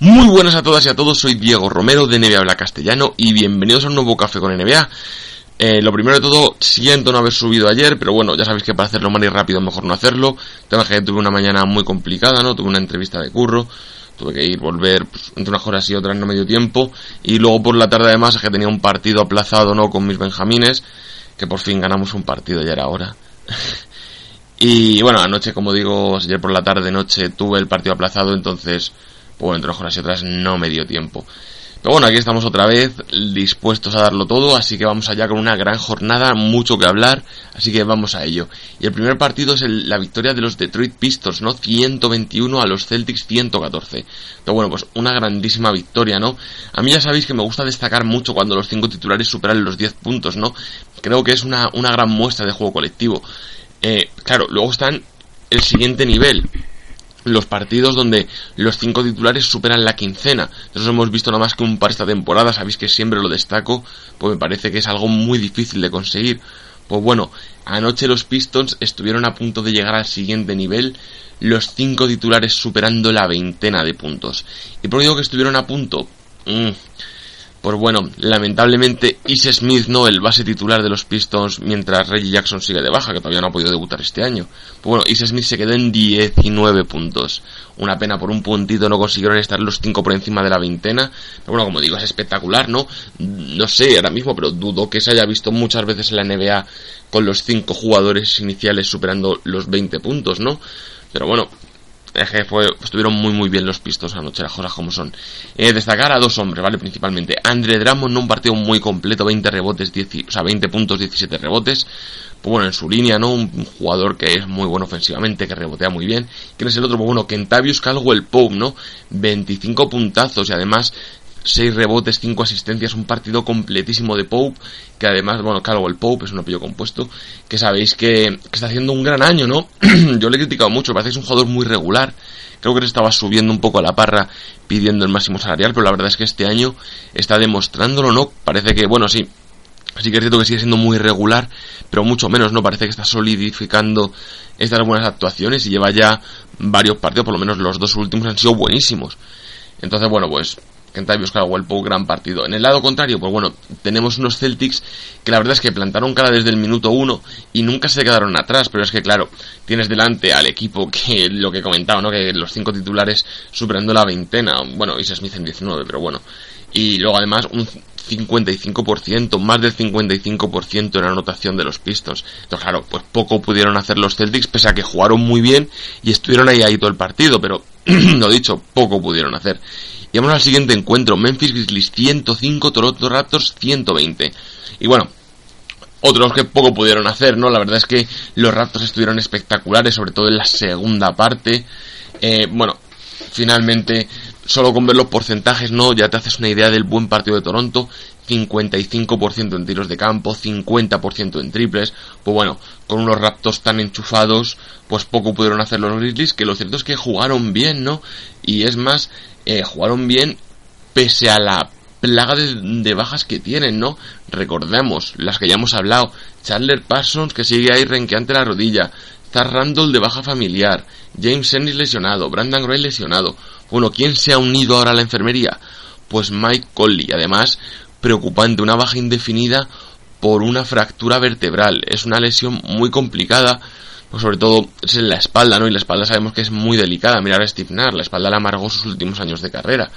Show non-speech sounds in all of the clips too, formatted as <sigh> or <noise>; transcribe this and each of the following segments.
Muy buenas a todas y a todos, soy Diego Romero de NBA Habla Castellano y bienvenidos a un nuevo café con NBA. Eh, lo primero de todo, siento no haber subido ayer, pero bueno, ya sabéis que para hacerlo más y rápido mejor no hacerlo. Tema que tuve una mañana muy complicada, ¿no? Tuve una entrevista de curro, tuve que ir, volver, pues, entre unas horas y otras no medio tiempo. Y luego por la tarde además es que tenía un partido aplazado, ¿no? Con mis benjamines, que por fin ganamos un partido, ya era hora. <laughs> y bueno, anoche, como digo, ayer por la tarde, noche, tuve el partido aplazado, entonces pues entre unas y otras no me dio tiempo. Pero bueno, aquí estamos otra vez dispuestos a darlo todo, así que vamos allá con una gran jornada, mucho que hablar, así que vamos a ello. Y el primer partido es la victoria de los Detroit Pistons, ¿no? 121 a los Celtics 114. Pero bueno, pues una grandísima victoria, ¿no? A mí ya sabéis que me gusta destacar mucho cuando los cinco titulares superan los 10 puntos, ¿no? Creo que es una, una gran muestra de juego colectivo. Eh, claro, luego están el siguiente nivel, los partidos donde los cinco titulares superan la quincena. Nosotros hemos visto nada más que un par esta temporada, sabéis que siempre lo destaco, pues me parece que es algo muy difícil de conseguir. Pues bueno, anoche los Pistons estuvieron a punto de llegar al siguiente nivel, los cinco titulares superando la veintena de puntos. ¿Y por qué digo que estuvieron a punto? Mm, pues bueno, lamentablemente Is Smith no el base titular de los Pistons mientras Reggie Jackson sigue de baja, que todavía no ha podido debutar este año. Pues bueno, Is Smith se quedó en 19 puntos. Una pena por un puntito no consiguieron estar los 5 por encima de la veintena. Pero bueno, como digo, es espectacular, ¿no? No sé ahora mismo, pero dudo que se haya visto muchas veces en la NBA con los 5 jugadores iniciales superando los 20 puntos, ¿no? Pero bueno, estuvieron muy muy bien los pistos anoche, las cosas como son. Eh, destacar a dos hombres, ¿vale? Principalmente. Andre Drummond, un partido muy completo, 20 rebotes, 10, o sea, 20 puntos, 17 rebotes. Pues bueno, en su línea, ¿no? Un jugador que es muy bueno ofensivamente, que rebotea muy bien. ¿Quién es el otro? Pues bueno, Kentavious el Pope, ¿no? 25 puntazos y además 6 rebotes, 5 asistencias, un partido completísimo de Pope, que además, bueno, claro, el Pope es un apellido compuesto, que sabéis que, está haciendo un gran año, ¿no? <clears throat> Yo le he criticado mucho, parece que es un jugador muy regular, creo que se estaba subiendo un poco a la parra pidiendo el máximo salarial, pero la verdad es que este año está demostrándolo, ¿no? Parece que, bueno, sí, sí que es cierto que sigue siendo muy regular, pero mucho menos, ¿no? Parece que está solidificando estas buenas actuaciones y lleva ya varios partidos, por lo menos los dos últimos han sido buenísimos. Entonces, bueno, pues Kentavious Caldwell Pope, gran partido. En el lado contrario, pues bueno, tenemos unos Celtics que la verdad es que plantaron cara desde el minuto uno y nunca se quedaron atrás, pero es que claro, tienes delante al equipo que <laughs> lo que he comentado, ¿no? Que los cinco titulares superando la veintena, bueno, Isa Smith en 19, pero bueno. Y luego además un 55%, más del 55% en la anotación de los Pistons. Entonces, claro, pues poco pudieron hacer los Celtics, pese a que jugaron muy bien y estuvieron ahí ahí todo el partido, pero <clears throat> lo dicho, poco pudieron hacer. Y vamos al siguiente encuentro, Memphis Grizzlies 105, Toronto Raptors 120. Y bueno, otros que poco pudieron hacer, ¿no? La verdad es que los Raptors estuvieron espectaculares, sobre todo en la segunda parte. Eh, bueno, finalmente, solo con ver los porcentajes, ¿no? Ya te haces una idea del buen partido de Toronto. 55% en tiros de campo, 50% en triples. Pues bueno, con unos Raptors tan enchufados, pues poco pudieron hacer los Grizzlies, que lo cierto es que jugaron bien, ¿no? Y es más, eh, jugaron bien pese a la plaga de, bajas que tienen, ¿no? Recordemos, las que ya hemos hablado, Chandler Parsons que sigue ahí renqueante la rodilla, Zar Randall de baja familiar, James Ennis lesionado, Brandon Gray lesionado. Bueno, ¿quién se ha unido ahora a la enfermería? Pues Mike Conley, además preocupante, una baja indefinida por una fractura vertebral. Es una lesión muy complicada pues sobre todo es en la espalda, ¿no? Y la espalda sabemos que es muy delicada. Mirar a Steve Nash, la espalda le amargó sus últimos años de carrera.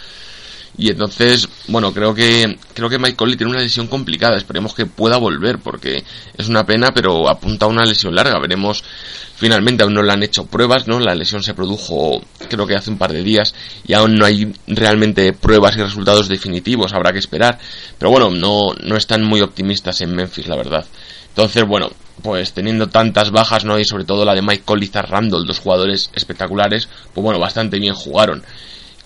Y entonces, bueno, creo que creo que Mike Conley tiene una lesión complicada. Esperemos que pueda volver porque es una pena, pero apunta a una lesión larga. Veremos. Finalmente aún no le han hecho pruebas, ¿no? La lesión se produjo creo que hace un par de días y aún no hay realmente pruebas y resultados definitivos. Habrá que esperar. Pero bueno, no no están muy optimistas en Memphis, la verdad. Entonces, bueno, pues teniendo tantas bajas, ¿no? Y sobre todo la de Mike Collins Randall, dos jugadores espectaculares, pues bueno, bastante bien jugaron.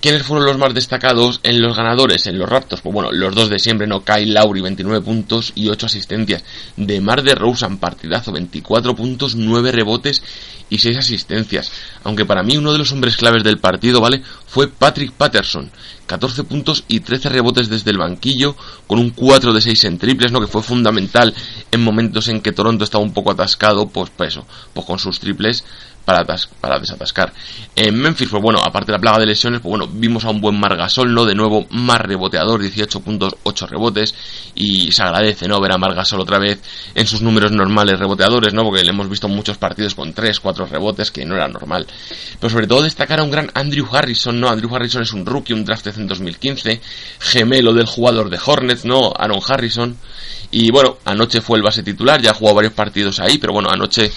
¿Quiénes fueron los más destacados en los ganadores, en los Raptors? Pues bueno, los dos de siempre, ¿no? Kyle Lowry, 29 puntos y 8 asistencias. De Mar de Rosen, partidazo, 24 puntos, 9 rebotes y 6 asistencias. Aunque para mí uno de los hombres claves del partido, ¿vale? Fue Patrick Patterson. 14 puntos y 13 rebotes desde el banquillo, con un 4 de 6 en triples, ¿no? Que fue fundamental en momentos en que Toronto estaba un poco atascado, pues, pues eso, pues con sus triples para, para desatascar. En Memphis, pues bueno, aparte de la plaga de lesiones, pues bueno, vimos a un buen Margasol, ¿no? De nuevo, más reboteador, 18 puntos, 8 rebotes, y se agradece, ¿no? Ver a Margasol otra vez en sus números normales reboteadores, ¿no? Porque le hemos visto muchos partidos con 3, 4 rebotes, que no era normal. Pero sobre todo destacar a un gran Andrew Harrison, ¿no? Andrew Harrison es un rookie, un draft en 2015, gemelo del jugador de Hornets, ¿no? Aaron Harrison. Y bueno, anoche fue el base titular, ya jugado varios partidos ahí, pero bueno, anoche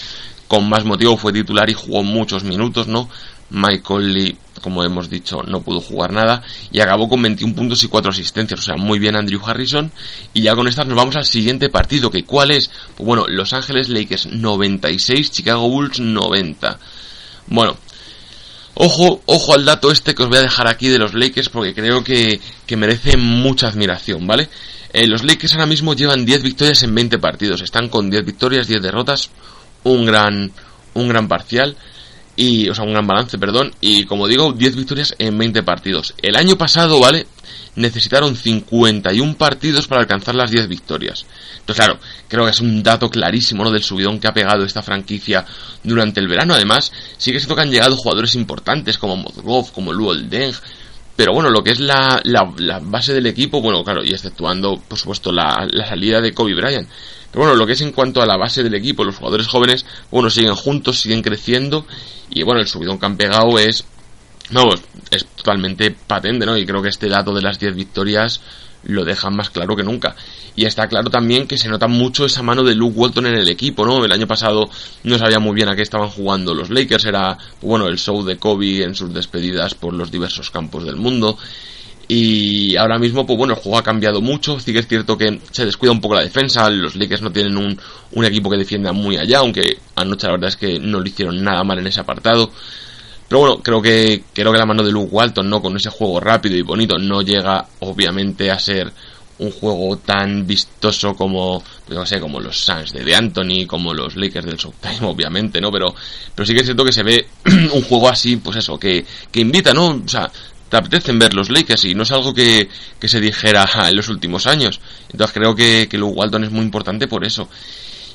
con más motivo fue titular y jugó muchos minutos, ¿no? Michael Lee, como hemos dicho, no pudo jugar nada y acabó con 21 puntos y 4 asistencias, o sea, muy bien Andrew Harrison. Y ya con estas nos vamos al siguiente partido, que ¿cuál es? Pues bueno, Los Ángeles Lakers 96, Chicago Bulls 90. Bueno, ojo, ojo al dato este que os voy a dejar aquí de los Lakers porque creo que, que merece mucha admiración, ¿vale? Eh, los Lakers ahora mismo llevan 10 victorias en 20 partidos, están con 10 victorias, 10 derrotas, un gran, un gran parcial. Y, o sea, un gran balance, perdón. Y como digo, 10 victorias en 20 partidos. El año pasado, ¿vale? Necesitaron 51 partidos para alcanzar las 10 victorias. Entonces, claro, creo que es un dato clarísimo, ¿no? Del subidón que ha pegado esta franquicia durante el verano. Además, sí que se que han llegado jugadores importantes como Mozgov, como Luol Deng. Pero bueno, lo que es la, la, base del equipo, bueno, claro, y exceptuando, por supuesto, la, la salida de Kobe Bryant pero bueno, lo que es en cuanto a la base del equipo, los jugadores jóvenes, bueno, siguen juntos, siguen creciendo. Y bueno, el subidón que han pegado es, vamos, es totalmente patente, ¿no? Y creo que este dato de las 10 victorias lo dejan más claro que nunca. Y está claro también que se nota mucho esa mano de Luke Walton en el equipo, ¿no? El año pasado no sabía muy bien a qué estaban jugando los Lakers, era, bueno, el show de Kobe en sus despedidas por los diversos campos del mundo. Y ahora mismo, pues bueno, el juego ha cambiado mucho. Sí que es cierto que se descuida un poco la defensa. Los Lakers no tienen un, un equipo que defienda muy allá, aunque anoche la verdad es que no lo hicieron nada mal en ese apartado. Pero bueno, creo que, creo que la mano de Luke Walton, ¿no? Con ese juego rápido y bonito, no llega obviamente a ser un juego tan vistoso como, pues no sé, como los Suns de, de Anthony, como los Lakers del Showtime, <laughs> obviamente, ¿no? Pero, pero sí que es cierto que se ve <clears throat> un juego así, pues eso, que, que invita, ¿no? O sea, te apetecen ver los Lakers y no es algo que, se dijera en los últimos años. Entonces creo que, que Luke Walton es muy importante por eso.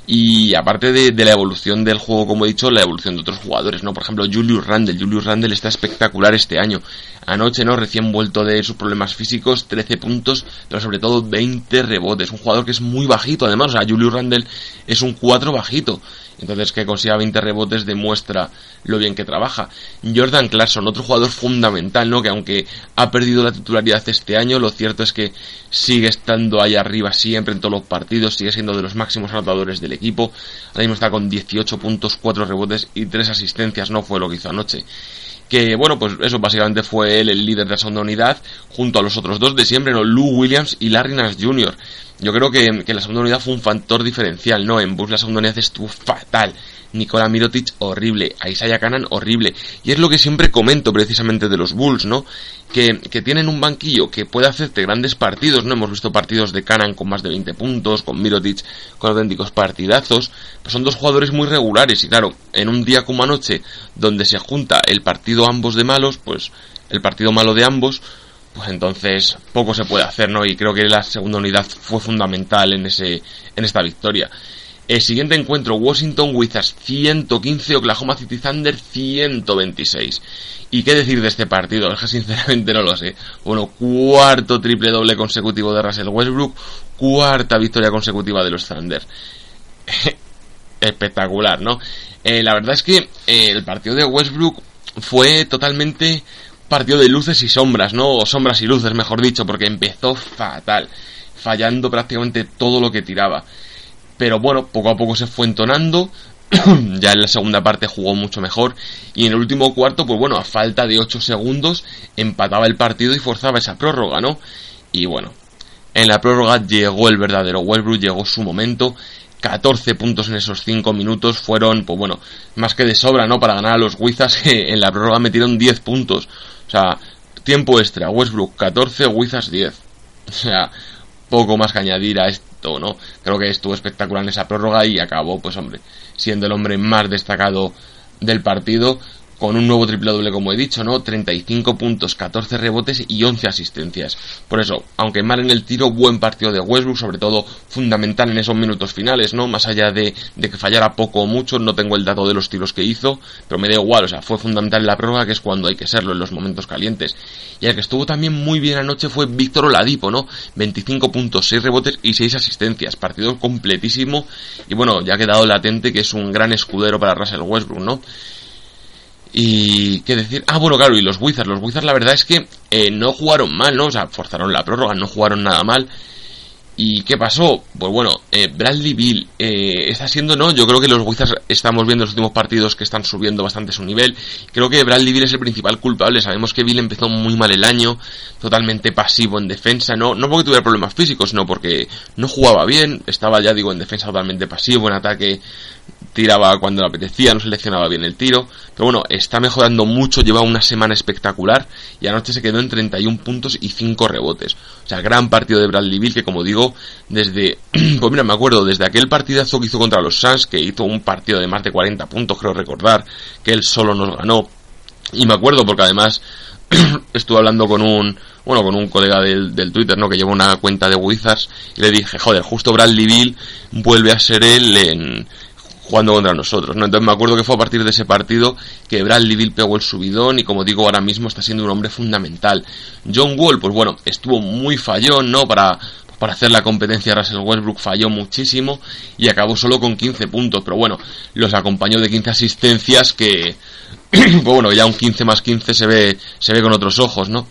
Y aparte de, de, la evolución del juego, como he dicho, la evolución de otros jugadores, ¿no? Por ejemplo, Julius Randle. Julius Randle está espectacular este año. Anoche, ¿no? Recién vuelto de sus problemas físicos, 13 puntos, pero sobre todo 20 rebotes. Un jugador que es muy bajito, además. O sea, Julius Randle es un 4 bajito. Entonces que consiga 20 rebotes demuestra lo bien que trabaja. Jordan Clarkson, otro jugador fundamental, ¿no? Que aunque ha perdido la titularidad este año, lo cierto es que sigue estando ahí arriba siempre en todos los partidos, sigue siendo de los máximos anotadores del equipo. Ahora mismo está con 18 puntos, 4 rebotes y 3 asistencias, no fue lo que hizo anoche que bueno, pues eso básicamente fue él el líder de la segunda unidad, junto a los otros dos de siempre, ¿no? Lou Williams y Larry Nash Jr. Yo creo que, la segunda unidad fue un factor diferencial, ¿no? En Bulls la segunda unidad estuvo fatal. Nikola Mirotic horrible, Isaiah Canan horrible. Y es lo que siempre comento precisamente de los Bulls, ¿no? Que, que, tienen un banquillo que puede hacerte grandes partidos, ¿no? Hemos visto partidos de Canan con más de 20 puntos, con Mirotic con auténticos partidazos. Pues son dos jugadores muy regulares y claro, en un día como anoche, donde se junta el partido ambos de malos, pues el partido malo de ambos, pues entonces poco se puede hacer, ¿no? Y creo que la segunda unidad fue fundamental en ese en esta victoria. El siguiente encuentro, Washington Wizards 115, Oklahoma City Thunder 126. ¿Y qué decir de este partido? Es <laughs> que sinceramente no lo sé. Bueno, cuarto triple doble consecutivo de Russell Westbrook, cuarta victoria consecutiva de los Thunder. <laughs> Espectacular, ¿no? Eh, la verdad es que eh, el partido de Westbrook fue totalmente partido de luces y sombras, ¿no? O sombras y luces, mejor dicho, porque empezó fatal, fallando prácticamente todo lo que tiraba. Pero bueno, poco a poco se fue entonando. <clears throat> ya en la segunda parte jugó mucho mejor. Y en el último cuarto, pues bueno, a falta de 8 segundos, empataba el partido y forzaba esa prórroga, ¿no? Y bueno, en la prórroga llegó el verdadero Westbrook, llegó su momento. 14 puntos en esos 5 minutos fueron, pues bueno, más que de sobra, ¿no? Para ganar a los Wizards, <laughs> en la prórroga metieron 10 puntos. Sea, tiempo extra, Westbrook 14, Wizards 10. <laughs> O sea, poco más que añadir a esto, ¿no? Creo que estuvo espectacular en esa prórroga y acabó, pues hombre, siendo el hombre más destacado del partido con un nuevo triple doble como he dicho, ¿no? 35 puntos, 14 rebotes y 11 asistencias. Por eso, aunque mal en el tiro, buen partido de Westbrook, sobre todo fundamental en esos minutos finales, ¿no? Más allá de, de que fallara poco o mucho, no tengo el dato de los tiros que hizo, pero me da igual, o sea, fue fundamental en la prórroga, que es cuando hay que serlo, en los momentos calientes. Y el que estuvo también muy bien anoche fue Víctor Oladipo, ¿no? 25 puntos, 6 rebotes y 6 asistencias, partido completísimo, y bueno, ya ha quedado latente que es un gran escudero para Russell Westbrook, ¿no? Y qué decir, ah bueno claro, y los Wizards, los Wizards la verdad es que eh, no jugaron mal, ¿no? O sea, forzaron la prórroga, no jugaron nada mal. ¿Y qué pasó? Pues bueno, eh, Bradley Bill eh, está siendo, ¿no? Yo creo que los Wizards estamos viendo los últimos partidos que están subiendo bastante su nivel. Creo que Bradley Bill es el principal culpable. Sabemos que Bill empezó muy mal el año, totalmente pasivo en defensa, ¿no? No porque tuviera problemas físicos, sino porque no jugaba bien. Estaba, ya digo, en defensa totalmente pasivo, en ataque tiraba cuando le apetecía, no seleccionaba bien el tiro. Pero bueno, está mejorando mucho, lleva una semana espectacular y anoche se quedó en 31 puntos y 5 rebotes. O sea, gran partido de Bradley Bill que como digo, desde, <clears throat> pues mira, me acuerdo, desde aquel partidazo que hizo contra los Suns, que hizo un partido de más de 40 puntos, creo recordar, que él solo nos ganó. Y me acuerdo porque además <clears throat> estuve hablando con un, bueno, con un colega del, del, Twitter, ¿no? Que lleva una cuenta de Wizards y le dije, joder, justo Bradley Bill vuelve a ser él en, jugando contra nosotros, ¿no? Entonces me acuerdo que fue a partir de ese partido que Bradley Bill pegó el subidón y como digo ahora mismo está siendo un hombre fundamental. John Wall, pues bueno, estuvo muy fallón, ¿no? Para, para hacer la competencia Russell Westbrook falló muchísimo y acabó solo con 15 puntos, pero bueno, los acompañó de 15 asistencias que, <clears throat> pues bueno, ya un 15 más 15 se ve, se ve con otros ojos, ¿no?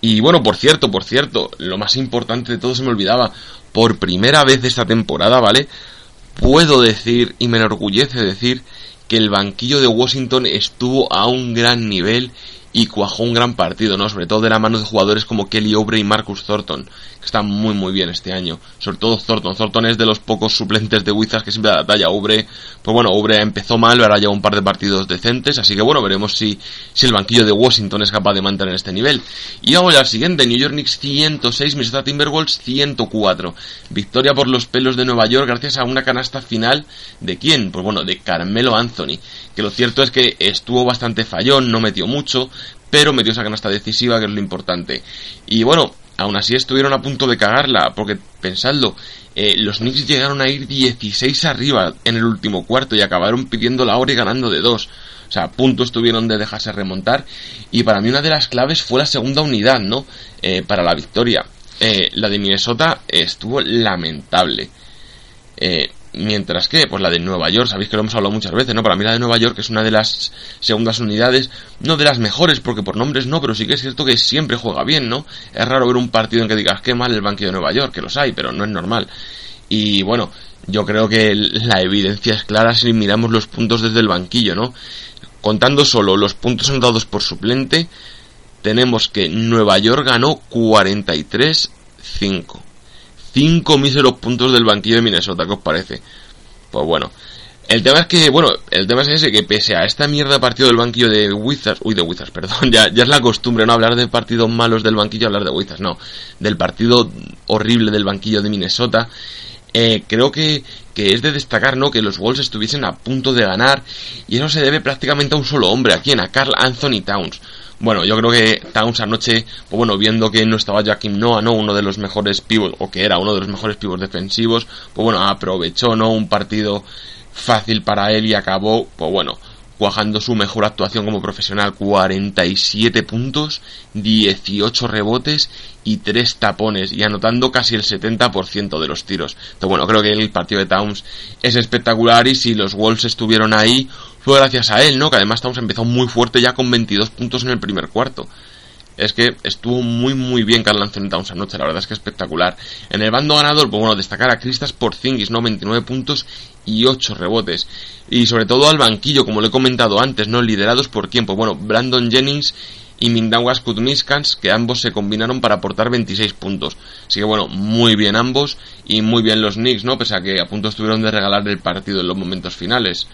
Y bueno, por cierto, por cierto, lo más importante de todo se me olvidaba, por primera vez de esta temporada, ¿vale? Puedo decir y me enorgullece decir que el banquillo de Washington estuvo a un gran nivel y cuajó un gran partido, ¿no? Sobre todo de la mano de jugadores como Kelly Oubre y Marcus Thornton, que están muy muy bien este año. Sobre todo Thornton. Thornton es de los pocos suplentes de Wizards que siempre da la talla. Oubre, pues bueno, Oubre empezó mal, ahora ya un par de partidos decentes, así que bueno, veremos si, si el banquillo de Washington es capaz de mantener este nivel. Y vamos al siguiente, New York Knicks 106, Minnesota Timberwolves 104. Victoria por los pelos de Nueva York gracias a una canasta final de quién? Pues bueno, de Carmelo Anthony, que lo cierto es que estuvo bastante fallón, no metió mucho, pero metió esa canasta decisiva, que es lo importante. Y bueno, aún así estuvieron a punto de cagarla, porque pensadlo, eh, los Knicks llegaron a ir 16 arriba en el último cuarto y acabaron pidiendo la hora y ganando de dos. O sea, a punto estuvieron de dejarse remontar. Y para mí una de las claves fue la segunda unidad, ¿no? Eh, para la victoria. Eh, la de Minnesota estuvo lamentable. Eh, Mientras que, pues la de Nueva York, sabéis que lo hemos hablado muchas veces, ¿no? Para mí la de Nueva York es una de las segundas unidades, no de las mejores, porque por nombres no, pero sí que es cierto que siempre juega bien, ¿no? Es raro ver un partido en que digas, qué mal el banquillo de Nueva York, que los hay, pero no es normal. Y bueno, yo creo que la evidencia es clara si miramos los puntos desde el banquillo, ¿no? Contando solo los puntos anotados por suplente, tenemos que Nueva York ganó 43-5. 5 míseros puntos del banquillo de Minnesota, ¿qué os parece? Pues bueno. El tema es que, bueno, el tema es ese, que pese a esta mierda partido del banquillo de Wizards, uy, de Wizards, <laughs> perdón, ya, es la costumbre, ¿no? Hablar de partidos malos del banquillo, hablar de Wizards, no. Del partido horrible del banquillo de Minnesota. Eh, creo que, que es de destacar, ¿no? Que los Wolves estuviesen a punto de ganar. Y eso se debe prácticamente a un solo hombre, ¿a quién? A Carl Anthony Towns. Bueno, yo creo que Towns anoche, pues bueno, viendo que no estaba Joaquim Noah, ¿no? Uno de los mejores pivots, o que era uno de los mejores pivots defensivos, pues bueno, aprovechó, ¿no? Un partido fácil para él y acabó, pues bueno, cuajando su mejor actuación como profesional, 47 puntos, 18 rebotes y 3 tapones, y anotando casi el 70% de los tiros. Entonces, bueno, creo que el partido de Towns es espectacular y si los Wolves estuvieron ahí, gracias a él, ¿no? Que además Towns empezó muy fuerte ya con 22 puntos en el primer cuarto es que estuvo muy muy bien Carl Anthony Towns anoche, la verdad es que espectacular. En el bando ganador, pues bueno, destacar a Cristas Porzingis, ¿no? 29 puntos y 8 rebotes. Y sobre todo al banquillo, como le he comentado antes, ¿no? Liderados por quién, pues bueno, Brandon Jennings y Mindawas Kutmiskans, que ambos se combinaron para aportar 26 puntos. Así que bueno, muy bien ambos y muy bien los Knicks, ¿no? Pese a que a punto estuvieron de regalar el partido en los momentos finales.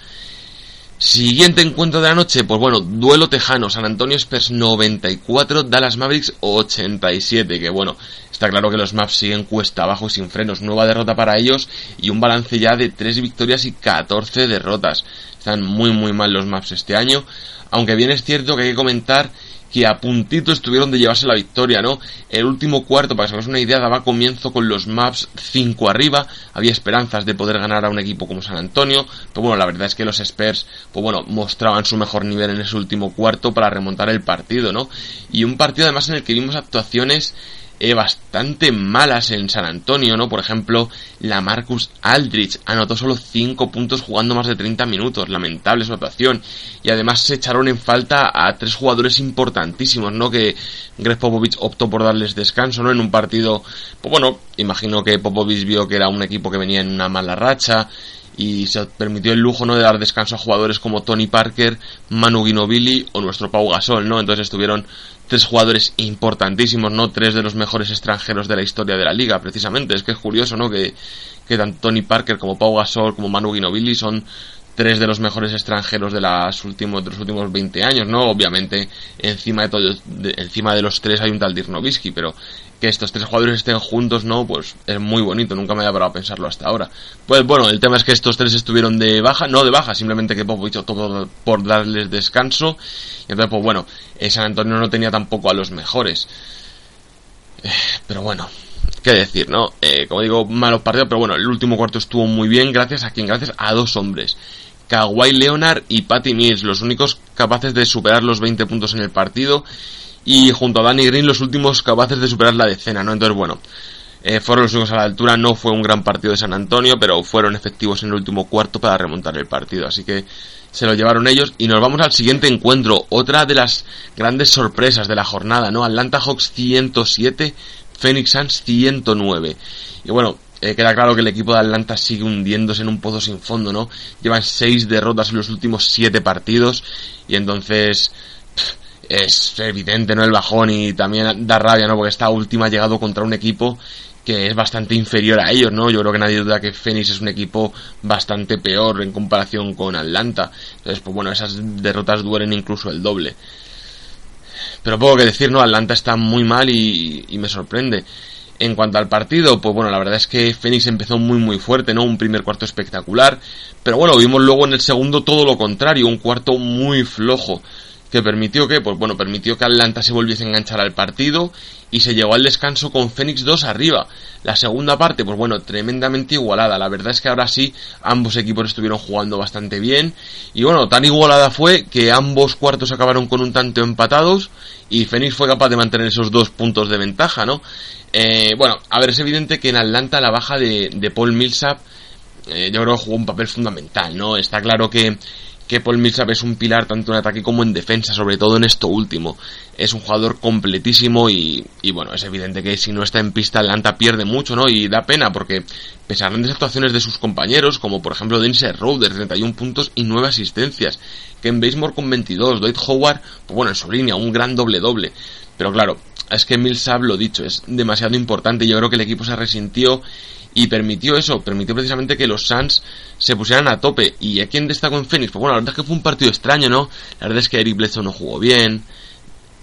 Siguiente encuentro de la noche, pues bueno, duelo tejano, San Antonio Spurs 94, Dallas Mavericks 87, que bueno, está claro que los Maps siguen cuesta abajo sin frenos, nueva derrota para ellos y un balance ya de 3 victorias y 14 derrotas. Están muy muy mal los Maps este año, aunque bien es cierto que hay que comentar que a puntito estuvieron de llevarse la victoria, ¿no? El último cuarto, para que os una idea, daba comienzo con los maps 5 arriba, había esperanzas de poder ganar a un equipo como San Antonio, pero bueno, la verdad es que los Spurs, pues bueno, mostraban su mejor nivel en ese último cuarto para remontar el partido, ¿no? Y un partido además en el que vimos actuaciones eh, bastante malas en San Antonio, ¿no? Por ejemplo, la Marcus Aldrich anotó solo 5 puntos jugando más de 30 minutos, lamentable su actuación. Y además se echaron en falta a tres jugadores importantísimos, ¿no? Que Greg Popovich optó por darles descanso, ¿no? En un partido, pues bueno, imagino que Popovich vio que era un equipo que venía en una mala racha y se permitió el lujo no de dar descanso a jugadores como Tony Parker, Manu Ginobili o nuestro Pau Gasol, ¿no? Entonces estuvieron tres jugadores importantísimos, ¿no? Tres de los mejores extranjeros de la historia de la liga, precisamente. Es que es curioso, ¿no? Que, que tanto Tony Parker como Pau Gasol como Manu Ginobili son tres de los mejores extranjeros de, las últimos, de los últimos 20 años, ¿no? Obviamente, encima de, todo, encima de los tres hay un tal Dirk Nowitzki, pero que estos tres jugadores estén juntos, ¿no? Pues es muy bonito, nunca me había parado a pensarlo hasta ahora. Pues bueno, el tema es que estos tres estuvieron de baja, no de baja, simplemente que Popovich todo por darles descanso. Y entonces, pues bueno, San Antonio no tenía tampoco a los mejores. Eh, pero bueno, qué decir, ¿no? Eh, como digo, malos partidos, pero bueno, el último cuarto estuvo muy bien, gracias a quien, gracias a dos hombres. Kawhi Leonard y Patty Mills, los únicos capaces de superar los 20 puntos en el partido y junto a Danny Green los últimos capaces de superar la decena, ¿no? Entonces, bueno, eh, fueron los únicos a la altura, no fue un gran partido de San Antonio, pero fueron efectivos en el último cuarto para remontar el partido, así que se lo llevaron ellos y nos vamos al siguiente encuentro, otra de las grandes sorpresas de la jornada, ¿no? Atlanta Hawks 107, Phoenix Suns 109. Y bueno, eh, queda claro que el equipo de Atlanta sigue hundiéndose en un pozo sin fondo, ¿no? Llevan seis derrotas en los últimos siete partidos y entonces es evidente, ¿no? El bajón y también da rabia, ¿no? Porque esta última ha llegado contra un equipo que es bastante inferior a ellos, ¿no? Yo creo que nadie duda que Phoenix es un equipo bastante peor en comparación con Atlanta. Entonces, pues bueno, esas derrotas duelen incluso el doble. Pero poco que decir, ¿no? Atlanta está muy mal y, y me sorprende. En cuanto al partido, pues bueno, la verdad es que Phoenix empezó muy muy fuerte, ¿no? Un primer cuarto espectacular. Pero bueno, vimos luego en el segundo todo lo contrario, un cuarto muy flojo que permitió que, pues bueno, permitió que Atlanta se volviese a enganchar al partido y se llegó al descanso con Phoenix 2 arriba. La segunda parte, pues bueno, tremendamente igualada. La verdad es que ahora sí, ambos equipos estuvieron jugando bastante bien. Y bueno, tan igualada fue que ambos cuartos acabaron con un tanto empatados y Phoenix fue capaz de mantener esos dos puntos de ventaja, ¿no? Eh, bueno, a ver, es evidente que en Atlanta la baja de, Paul Millsap eh, yo creo que jugó un papel fundamental, ¿no? Está claro que que Paul Millsap es un pilar tanto en ataque como en defensa, sobre todo en esto último. Es un jugador completísimo y, bueno, es evidente que si no está en pista Atlanta pierde mucho, ¿no? Y da pena porque pese a grandes actuaciones de sus compañeros, como por ejemplo Dennis Roder, 31 puntos y 9 asistencias, Ken Basemore con 22, Dwight Howard, pues bueno, en su línea, un gran doble-doble. Pero claro, es que Millsap, lo dicho, es demasiado importante. Yo creo que el equipo se resintió y permitió eso, permitió precisamente que los Suns se pusieran a tope. ¿Y a quién destacó en Phoenix? Pues bueno, la verdad es que fue un partido extraño, ¿no? La verdad es que Eric Bledsoe no jugó bien,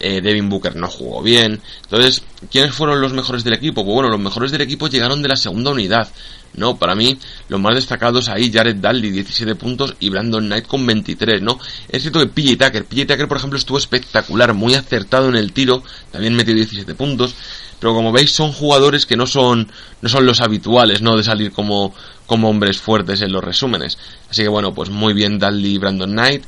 eh, Devin Booker no jugó bien. Entonces, ¿quiénes fueron los mejores del equipo? Pues bueno, los mejores del equipo llegaron de la segunda unidad. No, para mí, los más destacados ahí, Jared Dudley, 17 puntos, y Brandon Knight con 23, ¿no? Es cierto que PJ Tucker, PJ Tucker, por ejemplo, estuvo espectacular, muy acertado en el tiro, también metió 17 puntos, pero como veis son jugadores que no son no son los habituales no de salir como como hombres fuertes en los resúmenes así que bueno pues muy bien Dudley y Brandon Knight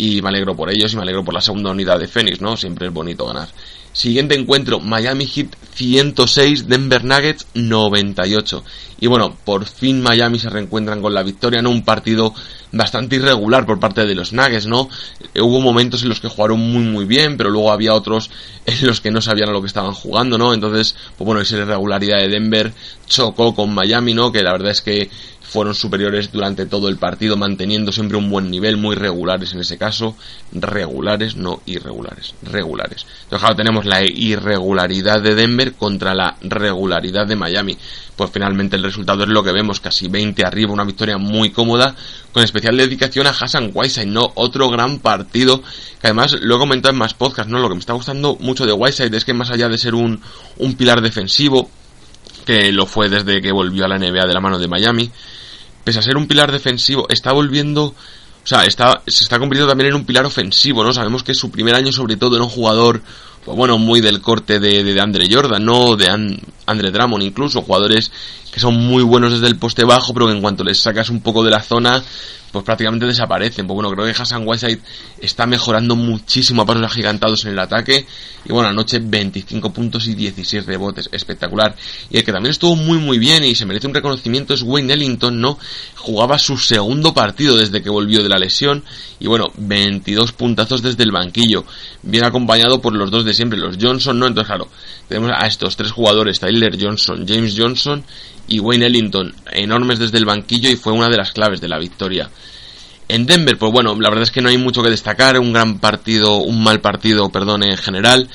y me alegro por ellos y me alegro por la segunda unidad de Phoenix no siempre es bonito ganar Siguiente encuentro, Miami Heat 106, Denver Nuggets 98. Y bueno, por fin Miami se reencuentran con la victoria, ¿no? Un partido bastante irregular por parte de los Nuggets, ¿no? Hubo momentos en los que jugaron muy muy bien, pero luego había otros <laughs> en los que no sabían a lo que estaban jugando, ¿no? Entonces, pues bueno, esa irregularidad de Denver chocó con Miami, ¿no? Que la verdad es que fueron superiores durante todo el partido, manteniendo siempre un buen nivel, muy regulares en ese caso, regulares, no irregulares, regulares. Entonces, tenemos la irregularidad de Denver contra la regularidad de Miami. Pues finalmente el resultado es lo que vemos, casi 20 arriba, una victoria muy cómoda, con especial dedicación a Hassan Whiteside, ¿no? Otro gran partido, que además lo he comentado en más podcasts, ¿no? Lo que me está gustando mucho de Whiteside es que más allá de ser un, un pilar defensivo, que lo fue desde que volvió a la NBA de la mano de Miami, pese a ser un pilar defensivo, está volviendo, o sea, está, se está convirtiendo también en un pilar ofensivo, ¿no? Sabemos que su primer año sobre todo era un jugador, pues bueno, muy del corte de, de, Andre Jordan, ¿no? De Andre Drummond incluso, jugadores que son muy buenos desde el poste bajo, pero que en cuanto les sacas un poco de la zona, pues prácticamente desaparecen. Pues bueno, creo que Hassan Whiteside está mejorando muchísimo a pasos agigantados en el ataque. Y bueno, anoche 25 puntos y 16 rebotes. Espectacular. Y el que también estuvo muy muy bien y se merece un reconocimiento es Wayne Ellington, ¿no? Jugaba su segundo partido desde que volvió de la lesión. Y bueno, 22 puntazos desde el banquillo. Bien acompañado por los dos de siempre, los Johnson, ¿no? Entonces, claro, tenemos a estos tres jugadores, Tyler Johnson, James Johnson y Wayne Ellington, enormes desde el banquillo y fue una de las claves de la victoria. En Denver, pues bueno, la verdad es que no hay mucho que destacar, un gran partido, un mal partido, perdón, en general.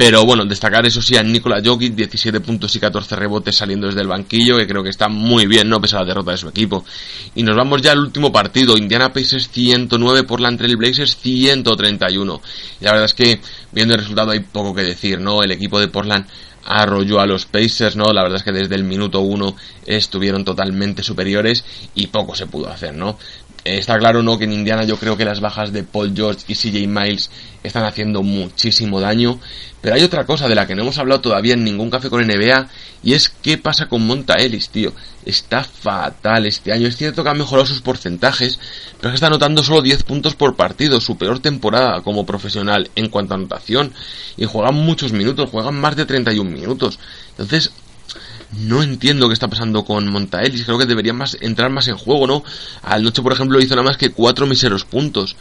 Pero bueno, destacar eso sí a Nikola Jokic, 17 puntos y 14 rebotes saliendo desde el banquillo, que creo que está muy bien, ¿no? Pese a la derrota de su equipo. Y nos vamos ya al último partido, Indiana Pacers 109 por la Trail Blazers 131. Y la verdad es que, viendo el resultado hay poco que decir, ¿no? El equipo de Portland arrolló a los Pacers, ¿no? La verdad es que desde el minuto uno estuvieron totalmente superiores y poco se pudo hacer, ¿no? Está claro, ¿no? Que en Indiana yo creo que las bajas de Paul George y CJ Miles están haciendo muchísimo daño. Pero hay otra cosa de la que no hemos hablado todavía en ningún café con NBA. Y es qué pasa con Monta Ellis, tío. Está fatal este año. Es cierto que ha mejorado sus porcentajes. Pero está anotando solo 10 puntos por partido. Su peor temporada como profesional en cuanto a anotación. Y juegan muchos minutos. Juegan más de 31 minutos. Entonces, no entiendo qué está pasando con Montaelis. Creo que debería más entrar más en juego, ¿no? Al noche, por ejemplo, hizo nada más que cuatro miseros puntos.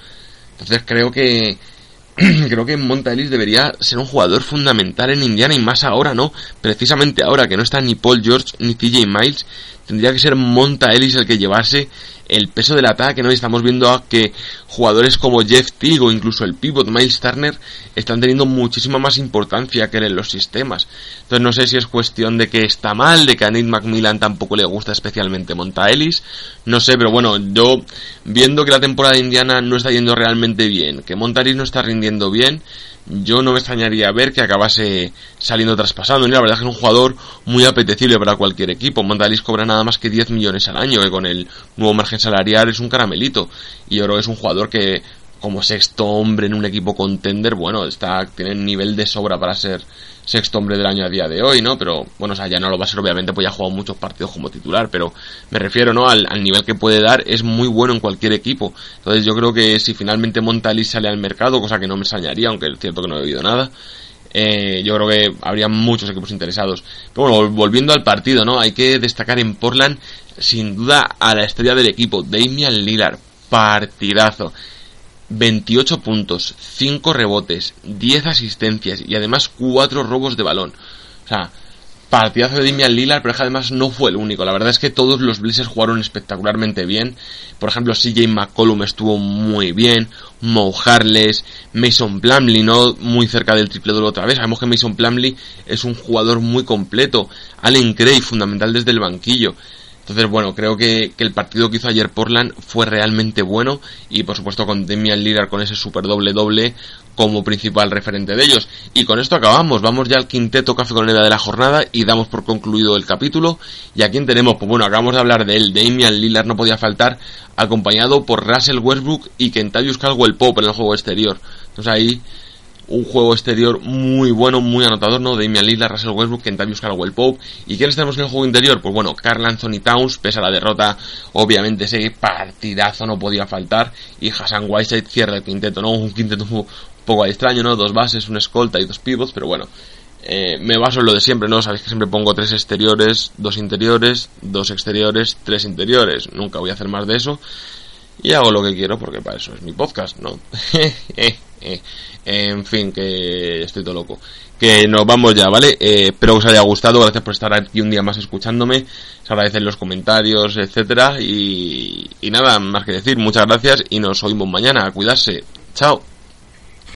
Entonces creo que <clears throat> creo que Montaelis debería ser un jugador fundamental en Indiana y más ahora, ¿no? Precisamente ahora que no está ni Paul George ni TJ Miles, tendría que ser Monta Ellis el que llevase el peso del ataque, ¿no? Y estamos viendo a que jugadores como Jeff Teague o incluso el pivot Miles Turner están teniendo muchísima más importancia que en los sistemas. Entonces no sé si es cuestión de que está mal, de que a Nate McMillan tampoco le gusta especialmente Monta Ellis, no sé, pero bueno, yo viendo que la temporada Indiana no está yendo realmente bien, que Monta Ellis no está rindiendo bien, yo no me extrañaría ver que acabase saliendo traspasado. Y la verdad es que es un jugador muy apetecible para cualquier equipo. Mondalis cobra nada más que 10 millones al año, con el nuevo margen salarial es un caramelito. Y yo creo que es un jugador que, como sexto hombre en un equipo contender, bueno, está, tiene nivel de sobra para ser sexto hombre del año a día de hoy, ¿no? Pero bueno, o sea, ya no lo va a ser obviamente, pues ya ha jugado muchos partidos como titular, pero me refiero, ¿no? Al, nivel que puede dar, es muy bueno en cualquier equipo. Entonces yo creo que si finalmente Montalis sale al mercado, cosa que no me extrañaría, aunque es cierto que no he oído nada, eh, yo creo que habría muchos equipos interesados. Pero bueno, volviendo al partido, ¿no? Hay que destacar en Portland, sin duda, a la estrella del equipo, Damian Lillard. Partidazo. 28 puntos, 5 rebotes, 10 asistencias y además 4 robos de balón. O sea, partidazo de Damian Lillard, pero que además no fue el único. La verdad es que todos los Blazers jugaron espectacularmente bien. Por ejemplo, CJ McCollum estuvo muy bien, Mo Harless, Mason Plumley, ¿no? Muy cerca del triple doble otra vez. Sabemos que Mason Plumley es un jugador muy completo. Allen Cray, fundamental desde el banquillo. Entonces, bueno, creo que, el partido que hizo ayer Portland fue realmente bueno y por supuesto con Demian Lillard con ese super doble doble como principal referente de ellos. Y con esto acabamos, vamos ya al quinteto café con de la jornada y damos por concluido el capítulo. Y a quién tenemos, pues bueno, acabamos de hablar de él, Damian Lillard no podía faltar, acompañado por Russell Westbrook y Kentavious Caldwell Pope en el juego exterior. Entonces ahí un juego exterior muy bueno, muy anotador, ¿no? Damian Lillard, Russell Westbrook, Kentavious Caldwell Pope. ¿Y quiénes tenemos en el juego interior? Pues bueno, Carl Anthony Towns, pese a la derrota, obviamente ese partidazo no podía faltar. Y Hassan Whiteside cierra el quinteto, ¿no? Un quinteto poco extraño, ¿no? Dos bases, una escolta y dos pivots, pero bueno. Eh, me baso en lo de siempre, ¿no? Sabéis que siempre pongo tres exteriores, dos interiores, dos exteriores, tres interiores. Nunca voy a hacer más de eso. Y hago lo que quiero porque para eso es mi podcast, ¿no? <laughs> Eh, eh, en fin, que estoy todo loco. Que nos vamos ya, ¿vale? Espero que os haya gustado. Gracias por estar aquí un día más escuchándome. Se agradecen los comentarios, etcétera. Y, y nada, más que decir, muchas gracias y nos oímos mañana. Cuidarse. Chao.